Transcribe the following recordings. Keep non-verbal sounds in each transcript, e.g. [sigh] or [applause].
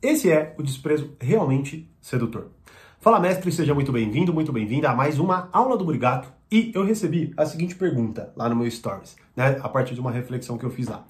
Esse é o desprezo realmente sedutor. Fala mestre, seja muito bem-vindo, muito bem-vinda a mais uma aula do Brigato. E eu recebi a seguinte pergunta lá no meu stories, né, a partir de uma reflexão que eu fiz lá.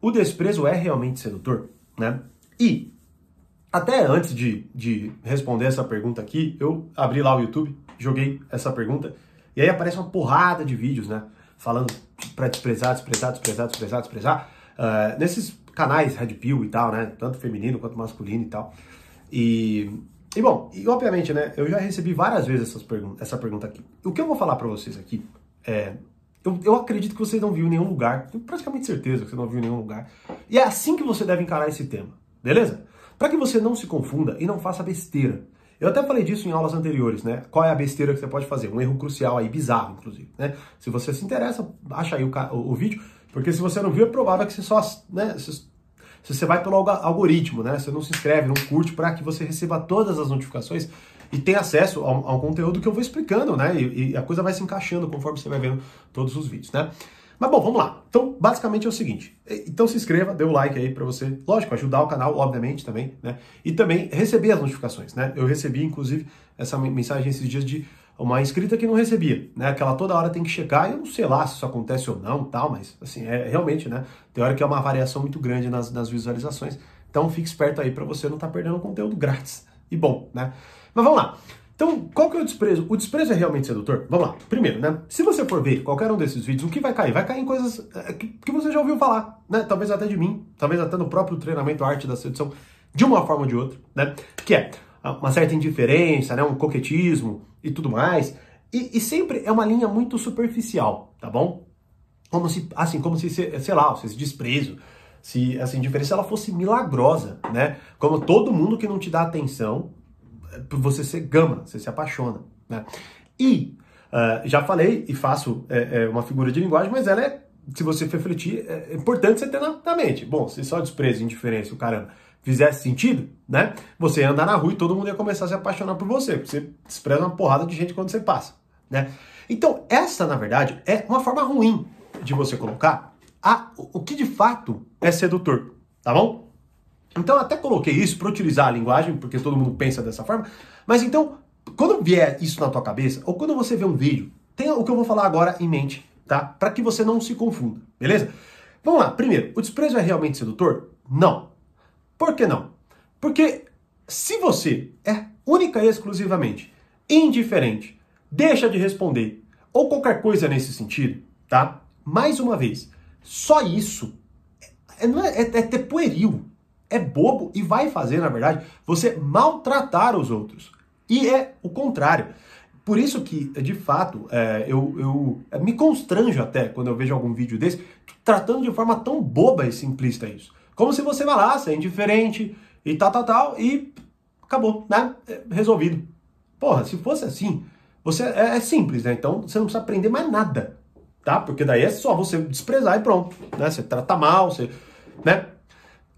O desprezo é realmente sedutor, né? E até antes de, de responder essa pergunta aqui, eu abri lá o YouTube, joguei essa pergunta e aí aparece uma porrada de vídeos, né? Falando para desprezar, desprezar, desprezar, desprezar, desprezar. Uh, nesses canais Red Pill e tal, né? Tanto feminino quanto masculino e tal. E, e bom, e obviamente, né? Eu já recebi várias vezes essas pergun essa pergunta aqui. O que eu vou falar para vocês aqui é. Eu, eu, acredito que vocês não viram em nenhum lugar, tenho praticamente certeza que você não viu em nenhum lugar. E é assim que você deve encarar esse tema, beleza? Para que você não se confunda e não faça besteira. Eu até falei disso em aulas anteriores, né? Qual é a besteira que você pode fazer? Um erro crucial aí, bizarro, inclusive, né? Se você se interessa, acha aí o, o, o vídeo, porque se você não viu, é provável que você só, né? Você vai pelo algoritmo, né? Você não se inscreve, não curte, para que você receba todas as notificações e tenha acesso ao, ao conteúdo que eu vou explicando, né? E, e a coisa vai se encaixando conforme você vai vendo todos os vídeos, né? Mas bom, vamos lá. Então, basicamente é o seguinte. Então se inscreva, dê o um like aí para você, lógico, ajudar o canal, obviamente, também, né? E também receber as notificações, né? Eu recebi, inclusive, essa mensagem esses dias de uma inscrita que não recebia, né? Que ela toda hora tem que checar, e eu não sei lá se isso acontece ou não, tal, mas assim, é realmente, né? Tem hora que é uma variação muito grande nas, nas visualizações. Então fique esperto aí para você não estar tá perdendo conteúdo grátis e bom, né? Mas vamos lá. Então, qual que é o desprezo? O desprezo é realmente sedutor? Vamos lá. Primeiro, né? Se você for ver qualquer um desses vídeos, o que vai cair? Vai cair em coisas é, que, que você já ouviu falar, né? Talvez até de mim, talvez até no próprio treinamento Arte da Sedução, de uma forma ou de outra, né? Que é uma certa indiferença, né? Um coquetismo e tudo mais. E, e sempre é uma linha muito superficial, tá bom? Como se, assim, como se, sei lá, se esse desprezo, se essa indiferença ela fosse milagrosa, né? Como todo mundo que não te dá atenção você se gama, você se apaixona. Né? E uh, já falei e faço é, é uma figura de linguagem, mas ela é, se você refletir, é importante você ter na, na mente. Bom, se só desprezo, indiferença, o caramba, fizesse sentido, né? Você ia andar na rua e todo mundo ia começar a se apaixonar por você, porque você despreza uma porrada de gente quando você passa, né? Então, essa, na verdade, é uma forma ruim de você colocar a, o que de fato é sedutor, tá bom? Então, até coloquei isso para utilizar a linguagem, porque todo mundo pensa dessa forma. Mas então, quando vier isso na tua cabeça, ou quando você vê um vídeo, tenha o que eu vou falar agora em mente, tá? Para que você não se confunda, beleza? Vamos lá. Primeiro, o desprezo é realmente sedutor? Não. Por que não? Porque se você é única e exclusivamente indiferente, deixa de responder, ou qualquer coisa nesse sentido, tá? Mais uma vez, só isso é, não é, é, é ter pueril, é bobo e vai fazer, na verdade, você maltratar os outros. E é o contrário. Por isso que, de fato, é, eu, eu é, me constranjo até quando eu vejo algum vídeo desse, tratando de forma tão boba e simplista isso. Como se você vai lá, ser indiferente e tal, tal, tal, e acabou, né? É resolvido. Porra, se fosse assim, você é, é, simples, né? Então você não precisa aprender mais nada, tá? Porque daí é só você desprezar e pronto, né? Você trata mal, você, né?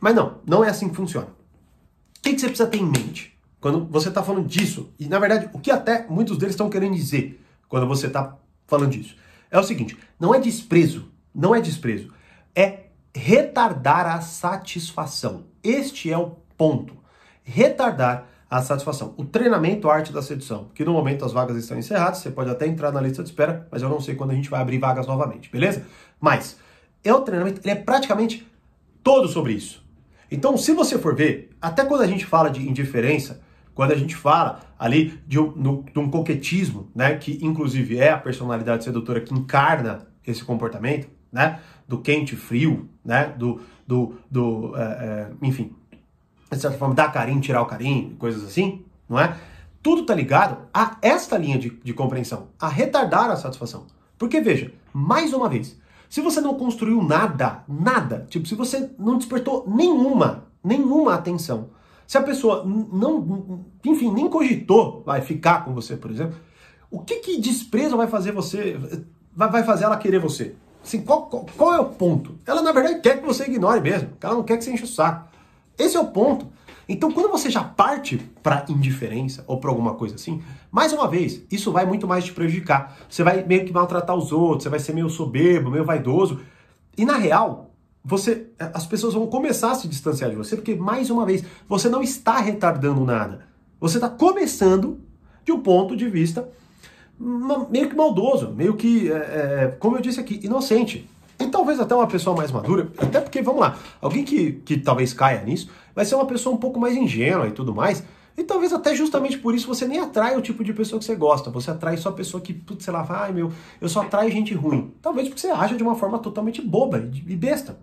Mas não, não é assim que funciona. O que, você precisa ter em mente quando você está falando disso? E na verdade, o que até muitos deles estão querendo dizer quando você está falando disso é o seguinte: não é desprezo, não é desprezo, é retardar a satisfação. Este é o ponto. Retardar a satisfação. O treinamento Arte da Sedução, que no momento as vagas estão encerradas, você pode até entrar na lista de espera, mas eu não sei quando a gente vai abrir vagas novamente, beleza? Mas é o treinamento, ele é praticamente todo sobre isso. Então, se você for ver, até quando a gente fala de indiferença, quando a gente fala ali de um, no, de um coquetismo, né, que inclusive é a personalidade sedutora que encarna esse comportamento, né, do quente frio, né, do, do, do é, é, enfim, de certa forma, dar carinho, tirar o carinho, coisas assim, não é? Tudo tá ligado a esta linha de, de compreensão, a retardar a satisfação. Porque, veja, mais uma vez, se você não construiu nada, nada, tipo, se você não despertou nenhuma, nenhuma atenção, se a pessoa não, enfim, nem cogitou vai ficar com você, por exemplo, o que que desprezo vai fazer você, vai fazer ela querer você? Assim, qual, qual, qual é o ponto? Ela, na verdade, quer que você ignore mesmo, ela não quer que você enche o saco. Esse é o ponto. Então, quando você já parte para indiferença ou para alguma coisa assim, mais uma vez, isso vai muito mais te prejudicar. Você vai meio que maltratar os outros, você vai ser meio soberbo, meio vaidoso. E na real, você, as pessoas vão começar a se distanciar de você, porque, mais uma vez, você não está retardando nada. Você está começando de um ponto de vista meio que maldoso, meio que, é, é, como eu disse aqui, inocente. E talvez até uma pessoa mais madura, até porque, vamos lá, alguém que, que talvez caia nisso, vai ser uma pessoa um pouco mais ingênua e tudo mais, e talvez até justamente por isso você nem atrai o tipo de pessoa que você gosta. Você atrai só a pessoa que, putz, sei lá, ai meu, eu só atraio gente ruim. Talvez porque você acha de uma forma totalmente boba e besta.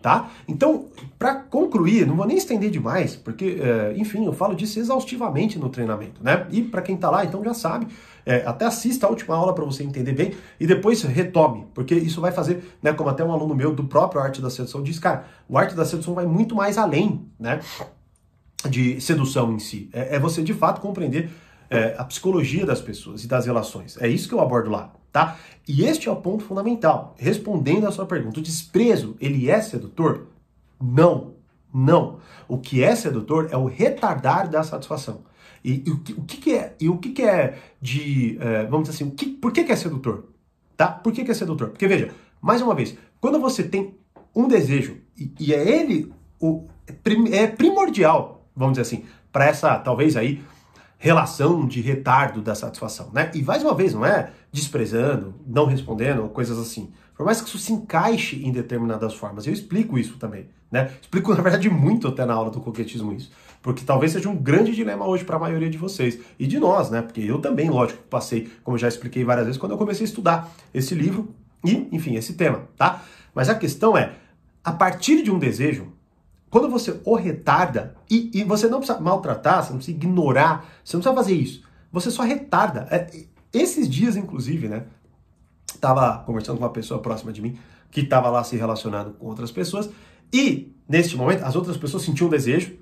Tá? Então, para concluir, não vou nem estender demais, porque, é, enfim, eu falo disso exaustivamente no treinamento, né? E para quem tá lá, então já sabe, é, até assista a última aula para você entender bem e depois retome, porque isso vai fazer, né? Como até um aluno meu do próprio Arte da Sedução diz, cara, o Arte da Sedução vai muito mais além, né? de sedução em si. É, é você de fato compreender é, a psicologia das pessoas e das relações. É isso que eu abordo lá, tá? E este é o ponto fundamental. Respondendo a sua pergunta, o desprezo, ele é sedutor? Não, não. O que é sedutor é o retardar da satisfação. E, e o, que, o que, que, é e o que, que é de, é, vamos dizer assim, o que, por que, que é sedutor? Tá? Por que, que é sedutor? Porque veja, mais uma vez, quando você tem um desejo e, e é ele o é primordial vamos dizer assim, para essa, talvez aí, relação de retardo da satisfação, né? E mais uma vez, não é desprezando, não respondendo, coisas assim. Por mais que isso se encaixe em determinadas formas, eu explico isso também, né? Explico, [laughs] na verdade, muito até na aula do coquetismo isso. Porque talvez seja um grande dilema hoje para a maioria de vocês. E de nós, né? Porque eu também, lógico, passei, como já expliquei várias vezes, quando eu comecei a estudar esse livro e, enfim, esse tema, tá? Mas a questão é, a partir de um desejo, quando você o retarda, e, e, você não precisa maltratar, você não precisa ignorar, você não precisa fazer isso. Você só retarda. É, esses dias, inclusive, né? Tava conversando com uma pessoa próxima de mim, que estava lá se relacionando com outras pessoas, e neste momento as outras pessoas sentiam um desejo,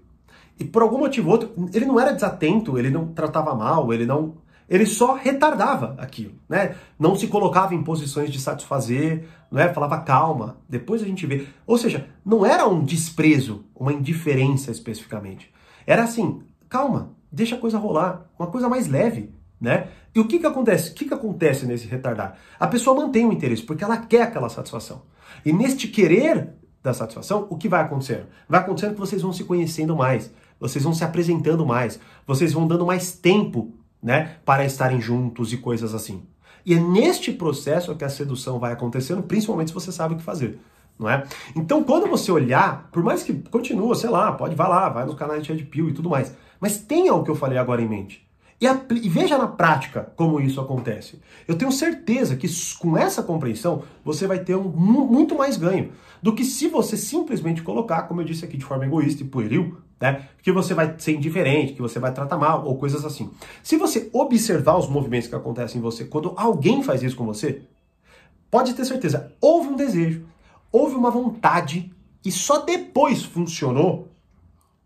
e por algum motivo ou outro, ele não era desatento, ele não tratava mal, ele não ele só retardava aquilo, né? Não se colocava em posições de satisfazer, né? Falava calma, depois a gente vê. Ou seja, não era um desprezo, uma indiferença especificamente. Era assim, calma, deixa a coisa rolar, uma coisa mais leve, né? E o que que acontece? O que que acontece nesse retardar? A pessoa mantém o interesse porque ela quer aquela satisfação. E neste querer da satisfação, o que vai acontecer? Vai acontecendo que vocês vão se conhecendo mais, vocês vão se apresentando mais, vocês vão dando mais tempo né, para estarem juntos e coisas assim. E é neste processo que a sedução vai acontecendo, principalmente se você sabe o que fazer. Não é? Então, quando você olhar, por mais que continua, sei lá, pode vai lá, vai nos canais de Red Pill e tudo mais, mas tenha o que eu falei agora em mente. E, e, veja na prática como isso acontece. Eu tenho certeza que com essa compreensão você vai ter um, muito mais ganho do que se você simplesmente colocar, como eu disse aqui de forma egoísta e pueril, né? Que você vai ser indiferente, que você vai tratar mal ou coisas assim. Se você observar os movimentos que acontecem em você quando alguém faz isso com você, pode ter certeza, houve um desejo, houve uma vontade e só depois funcionou,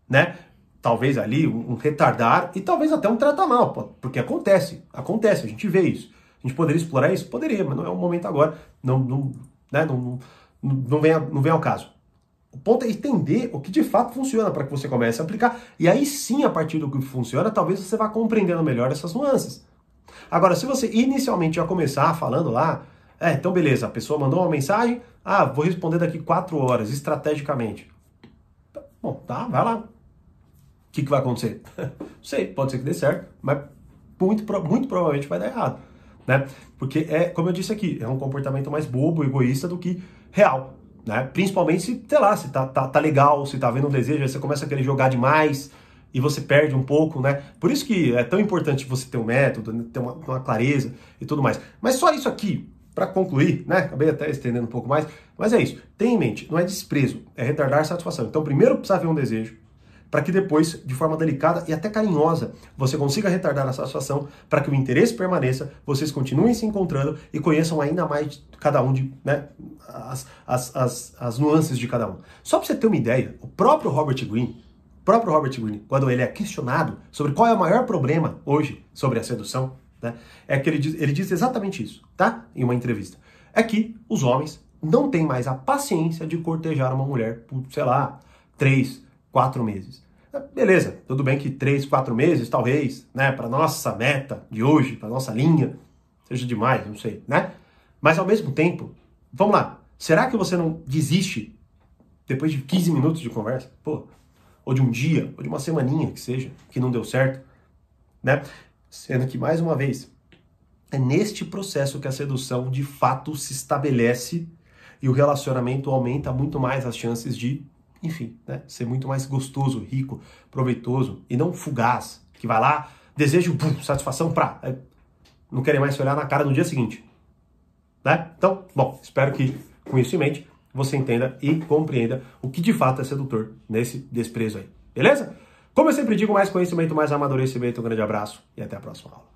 né? Talvez ali um retardar e talvez até um tratar mal, porque acontece, acontece, a gente vê isso. A gente poderia explorar isso? Poderia, mas não é o momento agora, não, não, né? não, não, não, vem, não vem ao caso. O ponto é entender o que de fato funciona para que você comece a aplicar. E aí sim, a partir do que funciona, talvez você vá compreendendo melhor essas nuances. Agora, se você inicialmente já começar falando lá, é, então beleza, a pessoa mandou uma mensagem, ah, vou responder daqui quatro horas, estrategicamente. Bom, tá, vai lá. O que, que vai acontecer? Não [laughs] sei, pode ser que dê certo, mas muito, muito provavelmente vai dar errado. Né? Porque é, como eu disse aqui, é um comportamento mais bobo, egoísta do que real. Né? Principalmente se, sei lá, se tá, tá, tá legal, se tá vendo um desejo, aí você começa a querer jogar demais e você perde um pouco, né? Por isso que é tão importante você ter um método, né? ter uma, uma clareza e tudo mais. Mas só isso aqui, para concluir, né? Acabei até estendendo um pouco mais, mas é isso. Tenha em mente, não é desprezo, é retardar a satisfação. Então, primeiro precisa ver um desejo, para que depois, de forma delicada e até carinhosa, você consiga retardar a satisfação para que o interesse permaneça, vocês continuem se encontrando e conheçam ainda mais cada um de, né, as, as, as, as nuances de cada um. Só para você ter uma ideia, o próprio Robert Greene, próprio Robert Greene, quando ele é questionado sobre qual é o maior problema hoje sobre a sedução, né, é que ele diz, ele diz exatamente isso, tá? Em uma entrevista. É que os homens não têm mais a paciência de cortejar uma mulher por, sei lá, três, quatro meses. Beleza, tudo bem que três, quatro meses, talvez, né, para nossa meta de hoje, para nossa linha, seja demais, não sei, né? Mas ao mesmo tempo, vamos lá, será que você não desiste depois de 15 minutos de conversa, pô, ou de um dia, ou de uma semaninha que seja, que não deu certo, né? Sendo que, mais uma vez, é neste processo que a sedução de fato se estabelece e o relacionamento aumenta muito mais as chances de, enfim, né, ser muito mais gostoso, rico, proveitoso e não fugaz, que vai lá, desejo, pum, satisfação pra. É, não querer mais se olhar na cara no dia seguinte. Né? Então, bom, espero que com isso em mente você entenda e compreenda o que de fato é sedutor nesse desprezo aí. Beleza? Como eu sempre digo, mais conhecimento, mais amadurecimento. Um grande abraço e até a próxima aula.